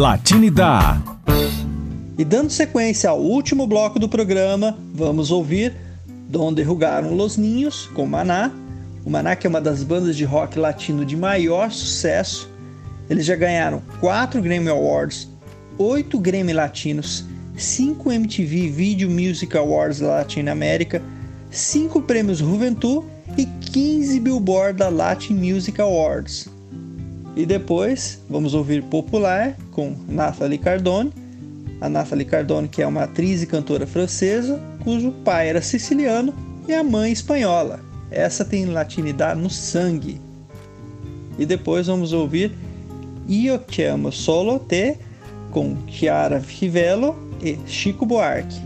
[SPEAKER 6] Latinidad.
[SPEAKER 2] E dando sequência ao último bloco do programa, vamos ouvir Donde Rugaram Los Ninhos, com Maná. O Maná que é uma das bandas de rock latino de maior sucesso. Eles já ganharam 4 Grammy Awards, 8 Grammy Latinos, 5 MTV Video Music Awards da Latinoamérica, 5 prêmios Juventud e 15 Billboard da Latin Music Awards. E depois vamos ouvir Popular com Nathalie Cardone. A Nathalie Cardone, que é uma atriz e cantora francesa, cujo pai era siciliano e a mãe espanhola. Essa tem latinidade no sangue. E depois vamos ouvir Io Chiamo Solo Te com Chiara Rivello e Chico Buarque.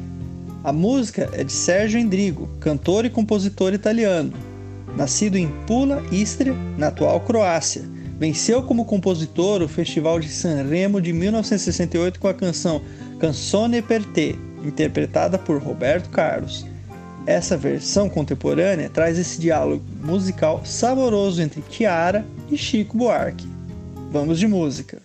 [SPEAKER 2] A música é de Sérgio Endrigo, cantor e compositor italiano. Nascido em Pula, Istria, na atual Croácia. Venceu como compositor o Festival de Sanremo de 1968 com a canção Canzone per te, interpretada por Roberto Carlos. Essa versão contemporânea traz esse diálogo musical saboroso entre Chiara e Chico Buarque. Vamos de música.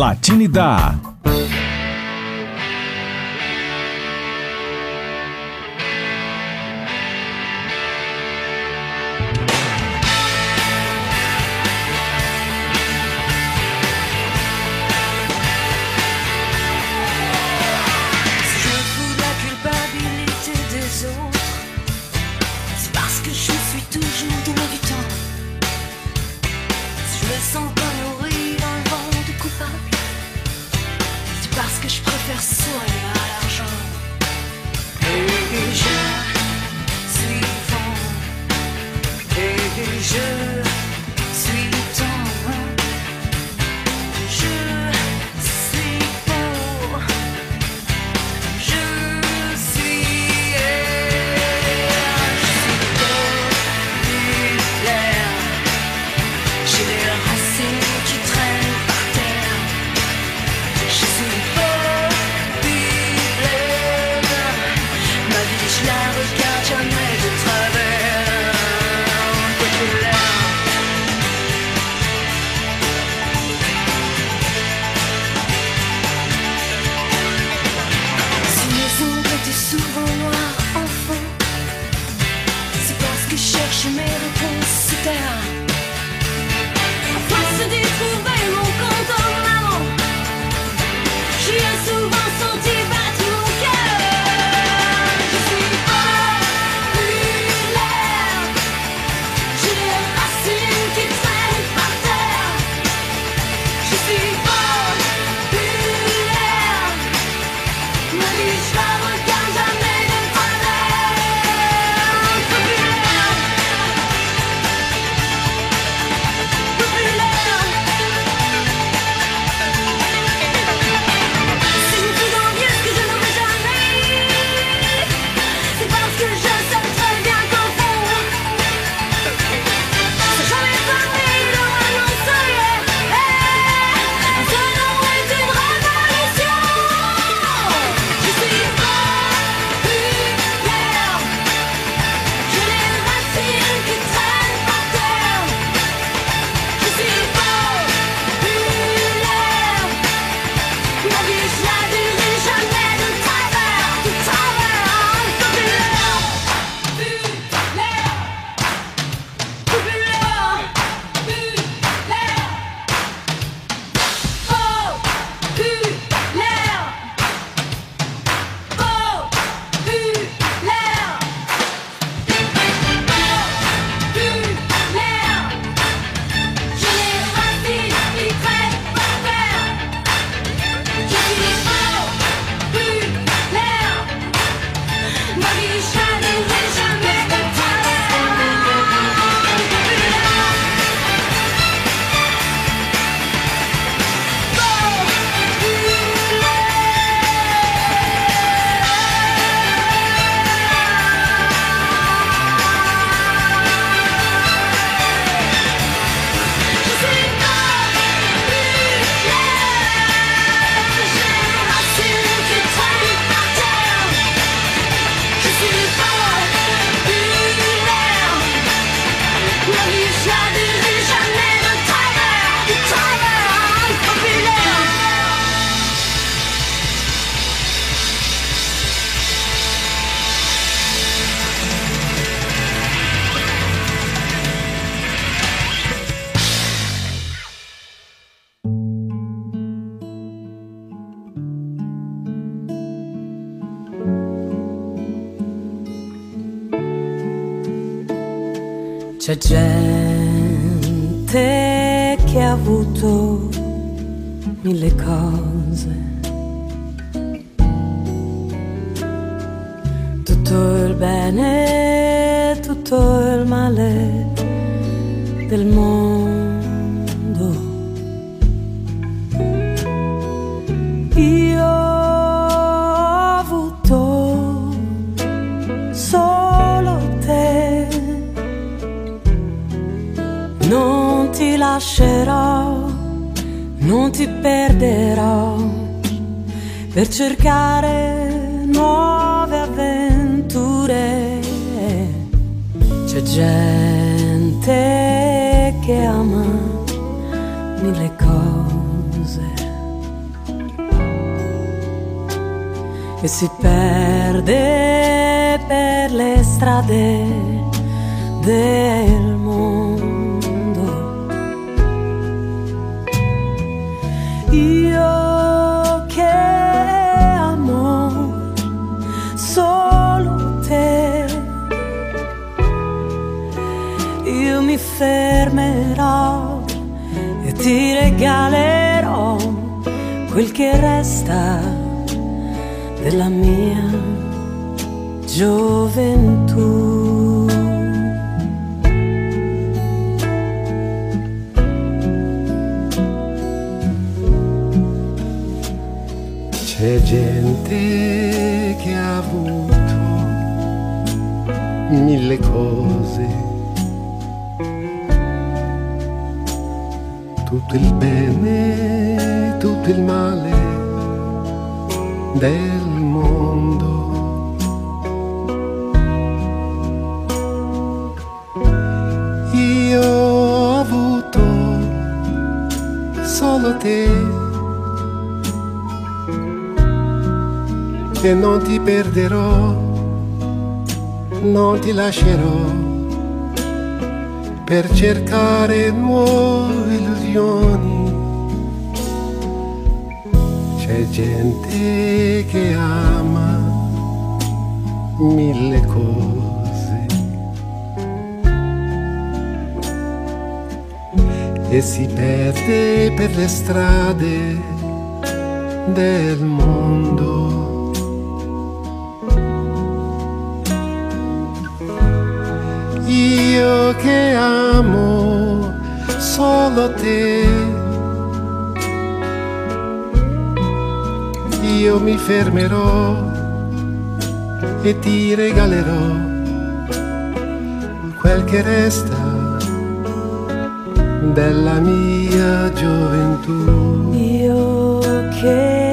[SPEAKER 17] Latinidá. pretend e si perde per le strade del mondo. Io che amo solo te, io mi fermerò e ti regalerò quel che resta della mia gioventù.
[SPEAKER 25] C'è gente che ha avuto mille cose, tutto il bene, tutto il male del mondo. Io ho avuto solo te e non ti perderò, non ti lascerò per cercare nuove illusioni. C'è gente che ama mille cose. E si perde per le strade del mondo. Io che amo solo te. Io mi fermerò e ti regalerò quel che resta della mia gioventù.
[SPEAKER 17] Io che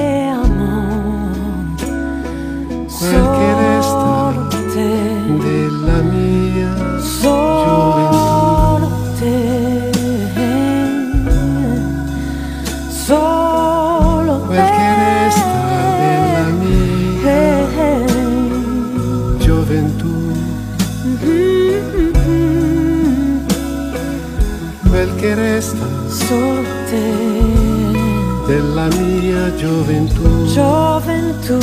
[SPEAKER 25] mia gioventù. gioventù.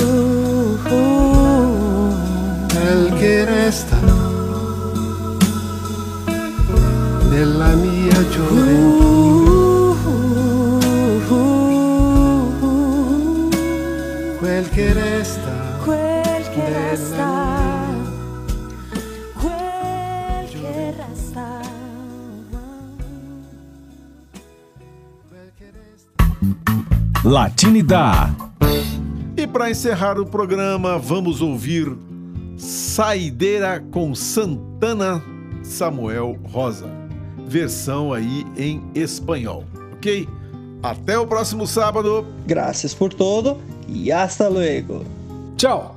[SPEAKER 25] Quel che resta della mia gioventù. Quel che resta
[SPEAKER 3] E para encerrar o programa, vamos ouvir Saideira com Santana Samuel Rosa. Versão aí em espanhol, ok? Até o próximo sábado.
[SPEAKER 2] Gracias por todo y hasta luego.
[SPEAKER 1] Tchau!